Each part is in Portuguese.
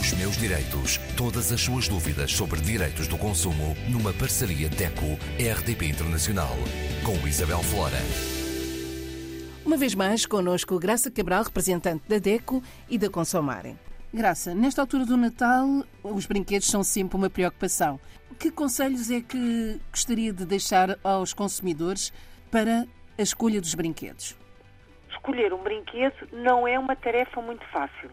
Os meus direitos. Todas as suas dúvidas sobre direitos do consumo numa parceria DECO-RDP Internacional. Com Isabel Flora. Uma vez mais, connosco Graça Cabral, representante da DECO e da Consomarem. Graça, nesta altura do Natal, os brinquedos são sempre uma preocupação. Que conselhos é que gostaria de deixar aos consumidores para a escolha dos brinquedos? Escolher um brinquedo não é uma tarefa muito fácil.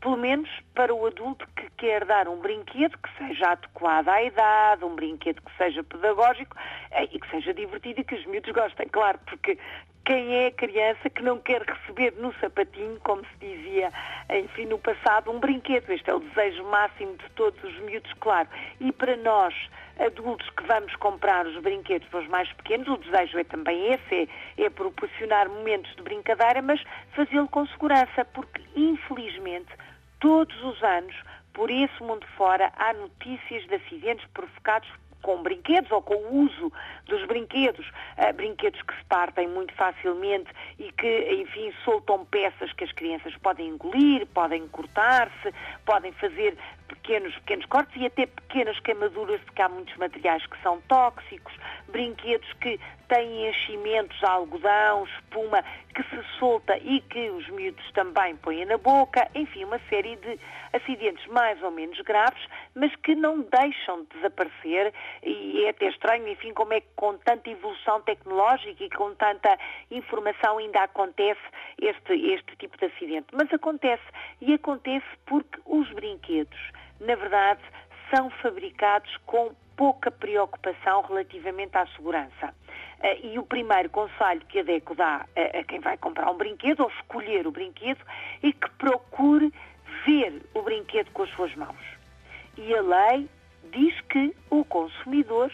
Pelo menos para o adulto que quer dar um brinquedo que seja adequado à idade, um brinquedo que seja pedagógico eh, e que seja divertido e que os miúdos gostem, claro, porque quem é criança que não quer receber no sapatinho, como se dizia, enfim, no passado, um brinquedo. Este é o desejo máximo de todos os miúdos, claro. E para nós, adultos que vamos comprar os brinquedos para os mais pequenos, o desejo é também esse, é, é proporcionar momentos de brincadeira, mas fazê-lo com segurança, porque infelizmente todos os anos, por esse mundo fora, há notícias de acidentes provocados com brinquedos ou com o uso dos brinquedos, uh, brinquedos que se partem muito facilmente e que, enfim, soltam peças que as crianças podem engolir, podem cortar-se, podem fazer pequenos, pequenos cortes e até pequenas queimaduras, porque há muitos materiais que são tóxicos, brinquedos que têm enchimentos, algodão, espuma, que se solta e que os miúdos também põem na boca, enfim, uma série de acidentes mais ou menos graves, mas que não deixam de desaparecer. E é até estranho, enfim, como é que com tanta evolução tecnológica e com tanta informação ainda acontece este, este tipo de acidente. Mas acontece, e acontece porque os brinquedos na verdade, são fabricados com pouca preocupação relativamente à segurança. Eh, e o primeiro conselho que a DECO dá a quem vai comprar um brinquedo ou escolher o brinquedo é que procure ver o brinquedo com as suas mãos. E a lei diz que o consumidor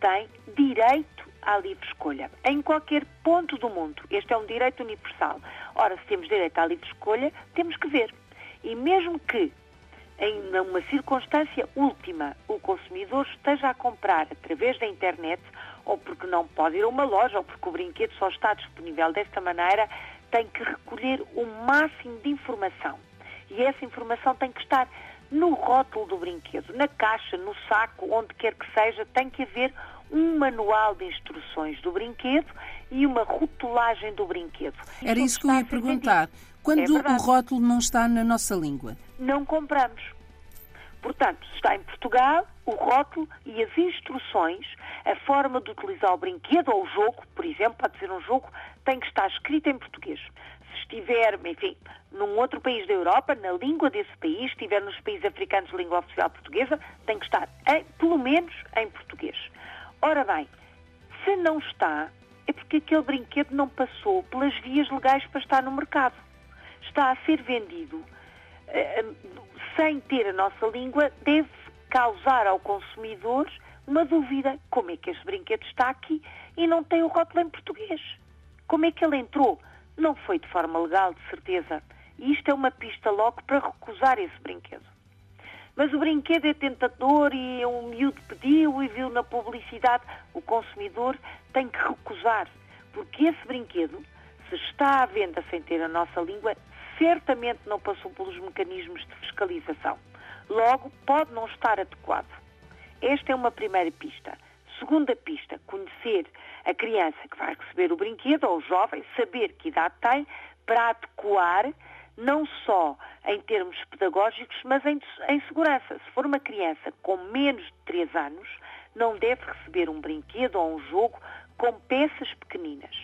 tem direito à livre escolha, em qualquer ponto do mundo. Este é um direito universal. Ora, se temos direito à livre escolha, temos que ver. E mesmo que em uma circunstância última, o consumidor esteja a comprar através da internet, ou porque não pode ir a uma loja, ou porque o brinquedo só está disponível desta maneira, tem que recolher o máximo de informação. E essa informação tem que estar no rótulo do brinquedo, na caixa, no saco, onde quer que seja, tem que haver um manual de instruções do brinquedo e uma rotulagem do brinquedo. Era isso que eu ia perguntar. Quando é o rótulo não está na nossa língua? Não compramos. Portanto, está em Portugal, o rótulo e as instruções, a forma de utilizar o brinquedo ou o jogo, por exemplo, pode ser um jogo, tem que estar escrito em português. Estiver, enfim, num outro país da Europa, na língua desse país, estiver nos países africanos de língua oficial portuguesa, tem que estar, em, pelo menos, em português. Ora bem, se não está, é porque aquele brinquedo não passou pelas vias legais para estar no mercado. Está a ser vendido eh, sem ter a nossa língua, deve causar ao consumidor uma dúvida. Como é que este brinquedo está aqui e não tem o rótulo em português? Como é que ele entrou? Não foi de forma legal, de certeza. E isto é uma pista logo para recusar esse brinquedo. Mas o brinquedo é tentador e um miúdo pediu e viu na publicidade. O consumidor tem que recusar, porque esse brinquedo, se está à venda sem ter a nossa língua, certamente não passou pelos mecanismos de fiscalização. Logo, pode não estar adequado. Esta é uma primeira pista. Segunda pista, conhecer a criança que vai receber o brinquedo ou o jovem, saber que idade tem para adequar não só em termos pedagógicos, mas em, em, segurança. Se for uma criança com menos de 3 anos, não deve receber um brinquedo ou um jogo com peças pequeninas.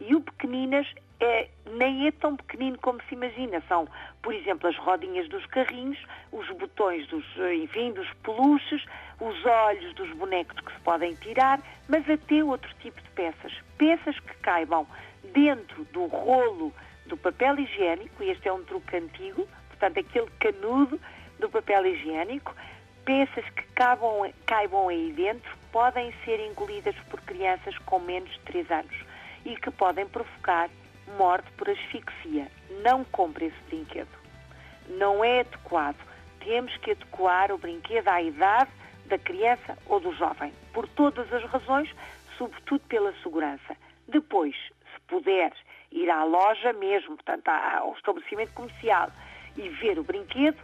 E o pequeninas é, nem é tão pequenino como se imagina. São, por exemplo, as rodinhas dos carrinhos, os botões dos, enfim, dos peluches, os olhos dos bonecos que se podem tirar, mas até outro tipo de peças. Peças que caibam dentro do rolo do papel higiênico, e este é um truque antigo, portanto, aquele canudo do papel higiênico, peças que caibam, caibam aí dentro podem ser engolidas por crianças com menos de 3 anos e que podem provocar morte por asfixia. Não compre esse brinquedo. Não é adequado. Temos que adequar o brinquedo à idade da criança ou do jovem, por todas as razões, sobretudo pela segurança. Depois, se puder ir à loja mesmo, portanto ao estabelecimento comercial e ver o brinquedo,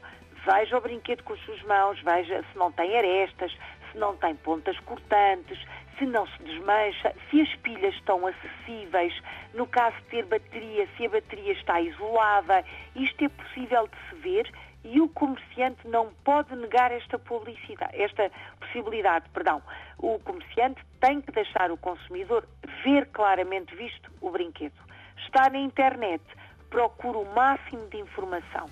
veja o brinquedo com as suas mãos, veja se não tem arestas, se não tem pontas cortantes, se não se desmancha, se as pilhas estão acessíveis, no caso de ter bateria, se a bateria está isolada. Isto é possível de se ver e o comerciante não pode negar esta publicidade, esta possibilidade, perdão. O comerciante tem que deixar o consumidor ver claramente visto o brinquedo. Está na internet, procura o máximo de informação.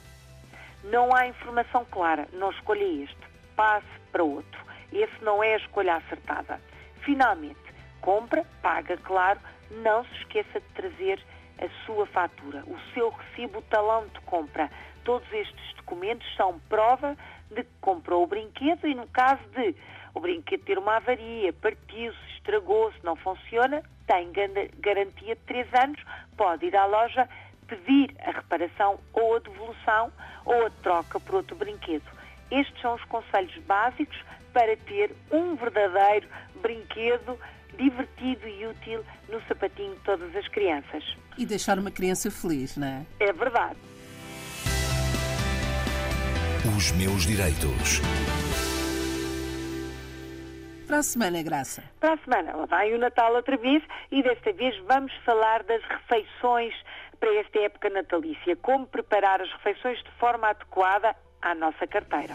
Não há informação clara, não escolha este, passe para outro. Esse não é a escolha acertada. Finalmente, compra, paga, claro, não se esqueça de trazer a sua fatura, o seu recibo, o talão de compra. Todos estes documentos são prova de que comprou o brinquedo e no caso de o brinquedo ter uma avaria, partiu-se, estragou-se, não funciona, tem garantia de 3 anos, pode ir à loja pedir a reparação ou a devolução ou a troca por outro brinquedo. Estes são os conselhos básicos para ter um verdadeiro brinquedo divertido e útil no sapatinho de todas as crianças. E deixar uma criança feliz, não é? É verdade. Os meus direitos. Para a semana, Graça. Para a semana, lá vai o Natal outra vez e desta vez vamos falar das refeições para esta época natalícia. Como preparar as refeições de forma adequada à nossa carteira.